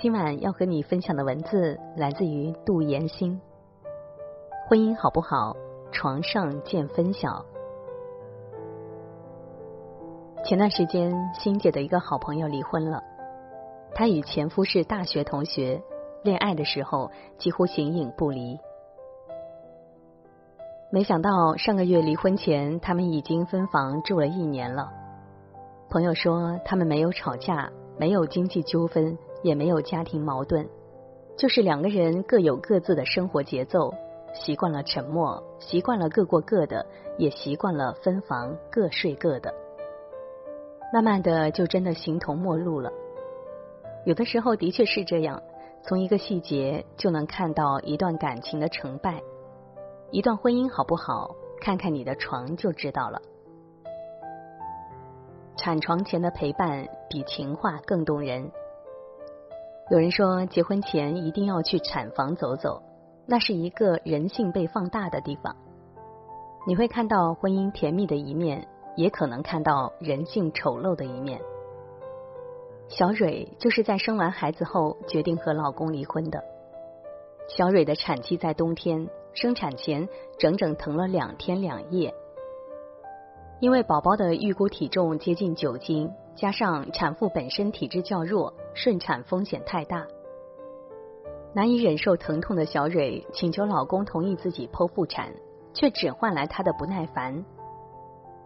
今晚要和你分享的文字来自于杜岩心。婚姻好不好？床上见分晓。前段时间，欣姐的一个好朋友离婚了。她与前夫是大学同学，恋爱的时候几乎形影不离。没想到上个月离婚前，他们已经分房住了一年了。朋友说，他们没有吵架，没有经济纠纷。也没有家庭矛盾，就是两个人各有各自的生活节奏，习惯了沉默，习惯了各过各的，也习惯了分房各睡各的。慢慢的，就真的形同陌路了。有的时候的确是这样，从一个细节就能看到一段感情的成败，一段婚姻好不好，看看你的床就知道了。产床前的陪伴比情话更动人。有人说，结婚前一定要去产房走走，那是一个人性被放大的地方。你会看到婚姻甜蜜的一面，也可能看到人性丑陋的一面。小蕊就是在生完孩子后决定和老公离婚的。小蕊的产期在冬天，生产前整整疼了两天两夜。因为宝宝的预估体重接近九斤，加上产妇本身体质较弱，顺产风险太大，难以忍受疼痛的小蕊请求老公同意自己剖腹产，却只换来他的不耐烦。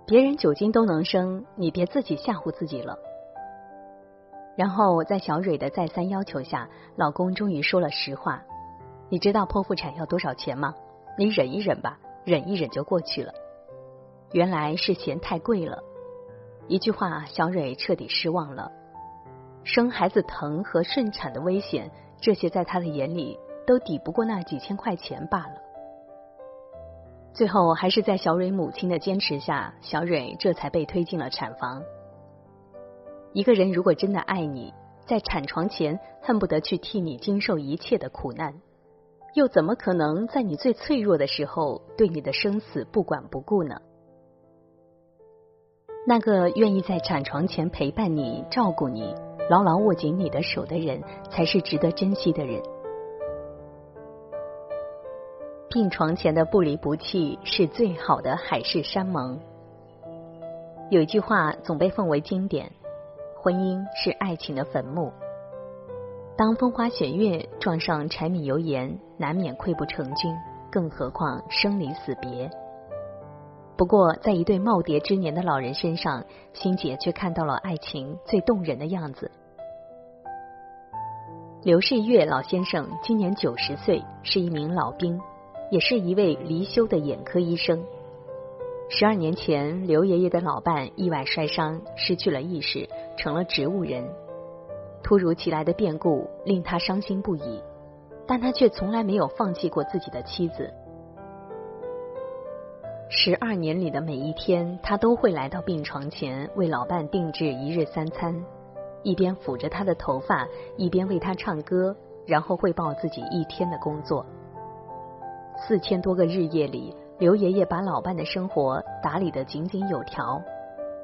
别人九斤都能生，你别自己吓唬自己了。然后在小蕊的再三要求下，老公终于说了实话：“你知道剖腹产要多少钱吗？你忍一忍吧，忍一忍就过去了。”原来是嫌太贵了，一句话，小蕊彻底失望了。生孩子疼和顺产的危险，这些在他的眼里都抵不过那几千块钱罢了。最后，还是在小蕊母亲的坚持下，小蕊这才被推进了产房。一个人如果真的爱你，在产床前恨不得去替你经受一切的苦难，又怎么可能在你最脆弱的时候对你的生死不管不顾呢？那个愿意在产床前陪伴你、照顾你、牢牢握紧你的手的人，才是值得珍惜的人。病床前的不离不弃，是最好的海誓山盟。有一句话总被奉为经典：婚姻是爱情的坟墓。当风花雪月撞上柴米油盐，难免溃不成军，更何况生离死别。不过，在一对耄耋之年的老人身上，欣姐却看到了爱情最动人的样子。刘世月老先生今年九十岁，是一名老兵，也是一位离休的眼科医生。十二年前，刘爷爷的老伴意外摔伤，失去了意识，成了植物人。突如其来的变故令他伤心不已，但他却从来没有放弃过自己的妻子。十二年里的每一天，他都会来到病床前为老伴定制一日三餐，一边抚着他的头发，一边为他唱歌，然后汇报自己一天的工作。四千多个日夜里，刘爷爷把老伴的生活打理得井井有条，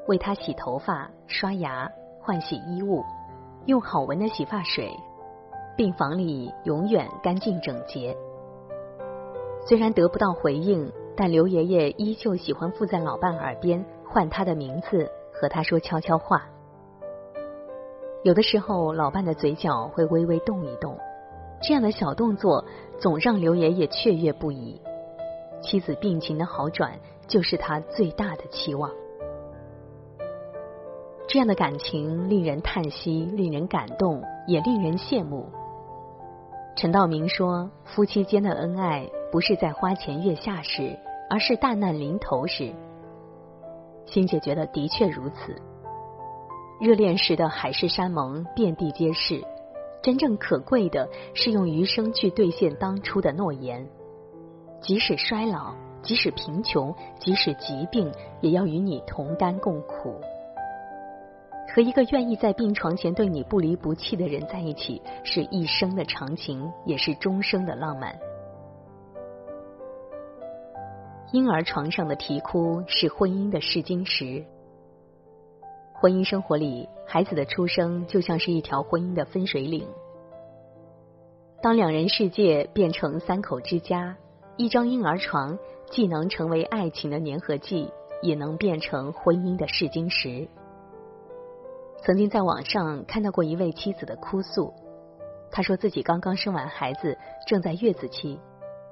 为他洗头发、刷牙、换洗衣物，用好闻的洗发水，病房里永远干净整洁。虽然得不到回应。但刘爷爷依旧喜欢附在老伴耳边唤他的名字，和他说悄悄话。有的时候，老伴的嘴角会微微动一动，这样的小动作总让刘爷爷雀跃不已。妻子病情的好转，就是他最大的期望。这样的感情令人叹息，令人感动，也令人羡慕。陈道明说：“夫妻间的恩爱不是在花前月下时，而是大难临头时。”欣姐觉得的确如此。热恋时的海誓山盟遍地皆是，真正可贵的是用余生去兑现当初的诺言。即使衰老，即使贫穷，即使疾病，也要与你同甘共苦。和一个愿意在病床前对你不离不弃的人在一起，是一生的长情，也是终生的浪漫。婴儿床上的啼哭是婚姻的试金石。婚姻生活里，孩子的出生就像是一条婚姻的分水岭。当两人世界变成三口之家，一张婴儿床既能成为爱情的粘合剂，也能变成婚姻的试金石。曾经在网上看到过一位妻子的哭诉，她说自己刚刚生完孩子，正在月子期，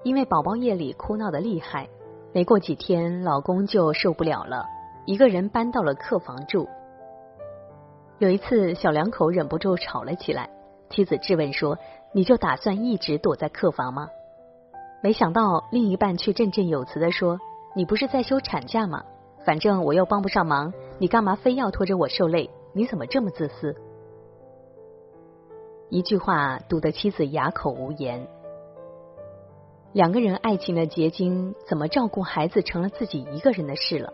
因为宝宝夜里哭闹的厉害，没过几天，老公就受不了了，一个人搬到了客房住。有一次，小两口忍不住吵了起来。妻子质问说：“你就打算一直躲在客房吗？”没想到另一半却振振有词的说：“你不是在休产假吗？反正我又帮不上忙，你干嘛非要拖着我受累？你怎么这么自私？”一句话堵得妻子哑口无言。两个人爱情的结晶，怎么照顾孩子成了自己一个人的事了？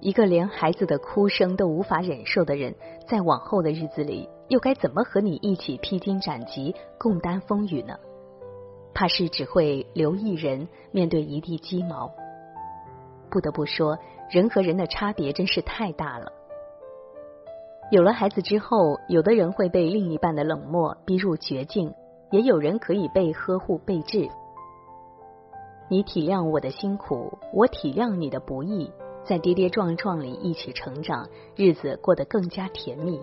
一个连孩子的哭声都无法忍受的人，在往后的日子里，又该怎么和你一起披荆斩棘、共担风雨呢？怕是只会留一人面对一地鸡毛。不得不说，人和人的差别真是太大了。有了孩子之后，有的人会被另一半的冷漠逼入绝境，也有人可以被呵护备至。你体谅我的辛苦，我体谅你的不易。在跌跌撞撞里一起成长，日子过得更加甜蜜。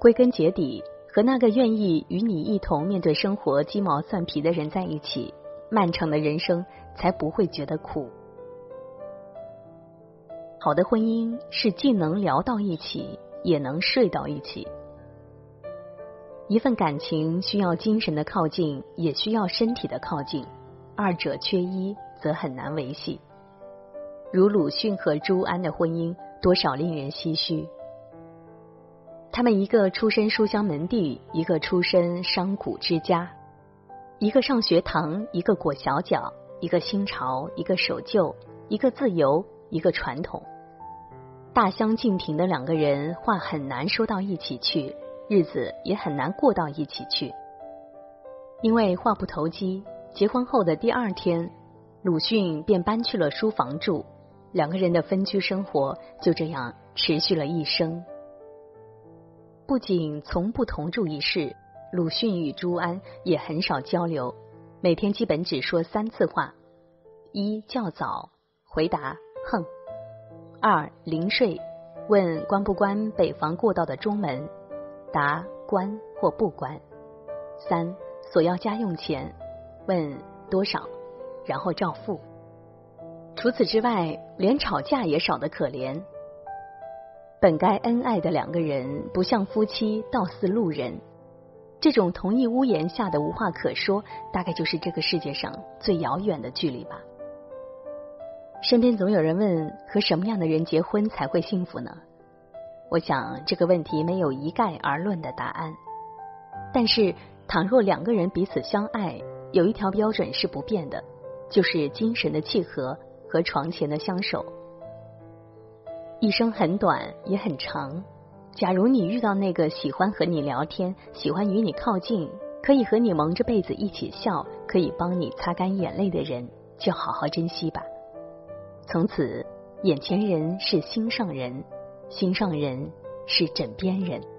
归根结底，和那个愿意与你一同面对生活鸡毛蒜皮的人在一起，漫长的人生才不会觉得苦。好的婚姻是既能聊到一起，也能睡到一起。一份感情需要精神的靠近，也需要身体的靠近，二者缺一则很难维系。如鲁迅和朱安的婚姻，多少令人唏嘘。他们一个出身书香门第，一个出身商贾之家，一个上学堂，一个裹小脚，一个新潮，一个守旧，一个自由，一个传统。大相径庭的两个人，话很难说到一起去，日子也很难过到一起去。因为话不投机，结婚后的第二天，鲁迅便搬去了书房住。两个人的分居生活就这样持续了一生。不仅从不同住一室，鲁迅与朱安也很少交流，每天基本只说三次话：一较早，回答哼；二临睡，问关不关北房过道的中门，答关或不关；三索要家用钱，问多少，然后照付。除此之外，连吵架也少得可怜。本该恩爱的两个人，不像夫妻，倒似路人。这种同一屋檐下的无话可说，大概就是这个世界上最遥远的距离吧。身边总有人问：和什么样的人结婚才会幸福呢？我想这个问题没有一概而论的答案。但是，倘若两个人彼此相爱，有一条标准是不变的，就是精神的契合。和床前的相守，一生很短也很长。假如你遇到那个喜欢和你聊天、喜欢与你靠近、可以和你蒙着被子一起笑、可以帮你擦干眼泪的人，就好好珍惜吧。从此，眼前人是心上人，心上人是枕边人。